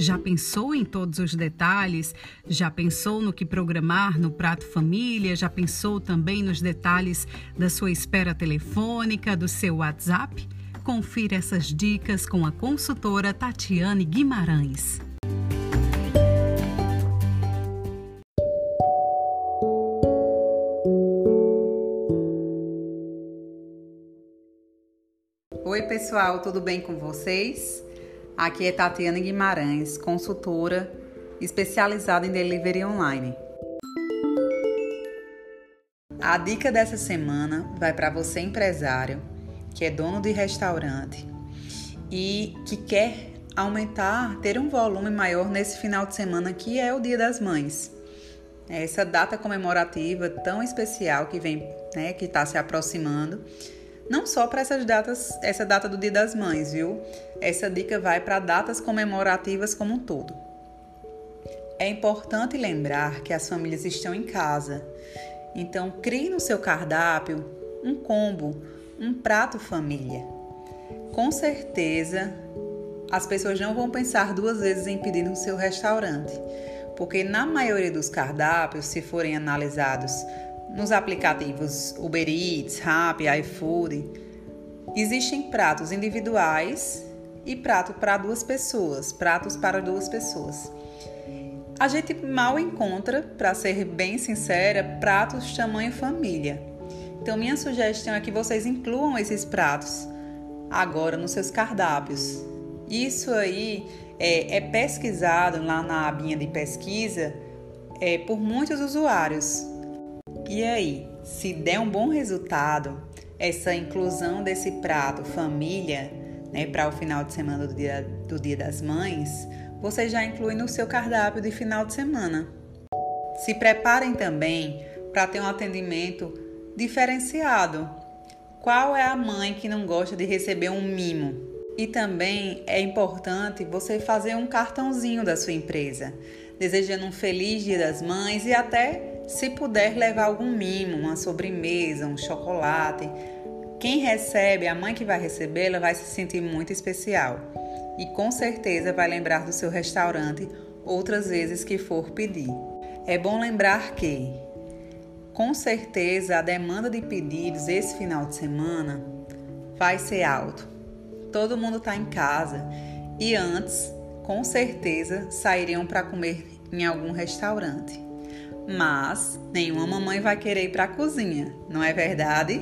Já pensou em todos os detalhes? Já pensou no que programar no prato família? Já pensou também nos detalhes da sua espera telefônica, do seu WhatsApp? Confira essas dicas com a consultora Tatiane Guimarães. Oi, pessoal, tudo bem com vocês? Aqui é Tatiana Guimarães, consultora especializada em delivery online. A dica dessa semana vai para você, empresário, que é dono de restaurante e que quer aumentar, ter um volume maior nesse final de semana que é o Dia das Mães. Essa data comemorativa tão especial que vem, né, que está se aproximando não só para essas datas, essa data do Dia das Mães, viu? Essa dica vai para datas comemorativas como um todo. É importante lembrar que as famílias estão em casa, então crie no seu cardápio um combo, um prato família. Com certeza, as pessoas não vão pensar duas vezes em pedir no seu restaurante, porque na maioria dos cardápios, se forem analisados nos aplicativos Uber Eats, Rappi, iFood, existem pratos individuais e prato para duas pessoas, pratos para duas pessoas. A gente mal encontra, para ser bem sincera, pratos tamanho família. Então, minha sugestão é que vocês incluam esses pratos agora nos seus cardápios. Isso aí é, é pesquisado lá na abinha de pesquisa é, por muitos usuários. E aí, se der um bom resultado, essa inclusão desse prato família, né, para o final de semana do dia, do dia das Mães, você já inclui no seu cardápio de final de semana. Se preparem também para ter um atendimento diferenciado. Qual é a mãe que não gosta de receber um mimo? E também é importante você fazer um cartãozinho da sua empresa, desejando um feliz Dia das Mães e até se puder levar algum mimo, uma sobremesa, um chocolate, quem recebe, a mãe que vai recebê-la, vai se sentir muito especial e com certeza vai lembrar do seu restaurante outras vezes que for pedir. É bom lembrar que, com certeza, a demanda de pedidos esse final de semana vai ser alto. Todo mundo está em casa e antes, com certeza, sairiam para comer em algum restaurante mas nenhuma mamãe vai querer ir para a cozinha, não é verdade?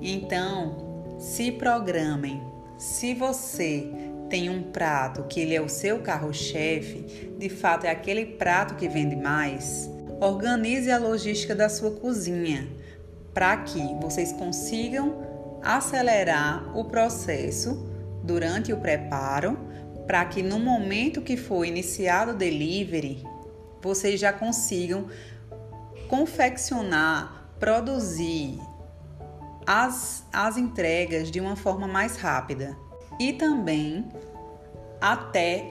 Então, se programem. Se você tem um prato que ele é o seu carro-chefe, de fato é aquele prato que vende mais, organize a logística da sua cozinha para que vocês consigam acelerar o processo durante o preparo, para que no momento que for iniciado o delivery, vocês já consigam confeccionar, produzir as, as entregas de uma forma mais rápida e também até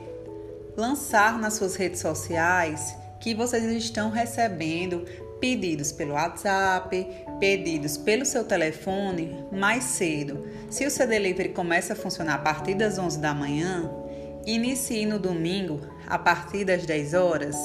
lançar nas suas redes sociais que vocês estão recebendo pedidos pelo WhatsApp, pedidos pelo seu telefone mais cedo. Se o seu delivery começa a funcionar a partir das 11 da manhã, inicie no domingo a partir das 10 horas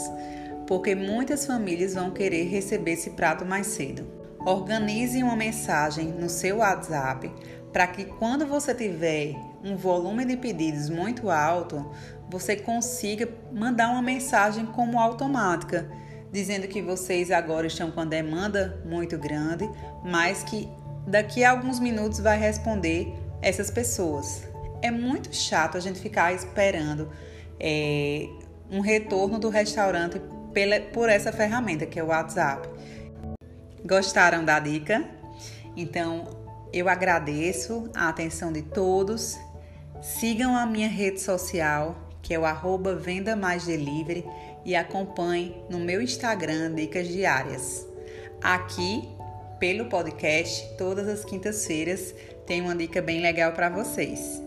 porque muitas famílias vão querer receber esse prato mais cedo. Organize uma mensagem no seu WhatsApp para que quando você tiver um volume de pedidos muito alto, você consiga mandar uma mensagem como automática, dizendo que vocês agora estão com a demanda muito grande, mas que daqui a alguns minutos vai responder essas pessoas. É muito chato a gente ficar esperando é, um retorno do restaurante pela, por essa ferramenta que é o WhatsApp. Gostaram da dica? Então eu agradeço a atenção de todos. Sigam a minha rede social, que é o arroba Venda Mais Delivery, e acompanhe no meu Instagram Dicas Diárias. Aqui, pelo podcast, todas as quintas-feiras, tem uma dica bem legal para vocês.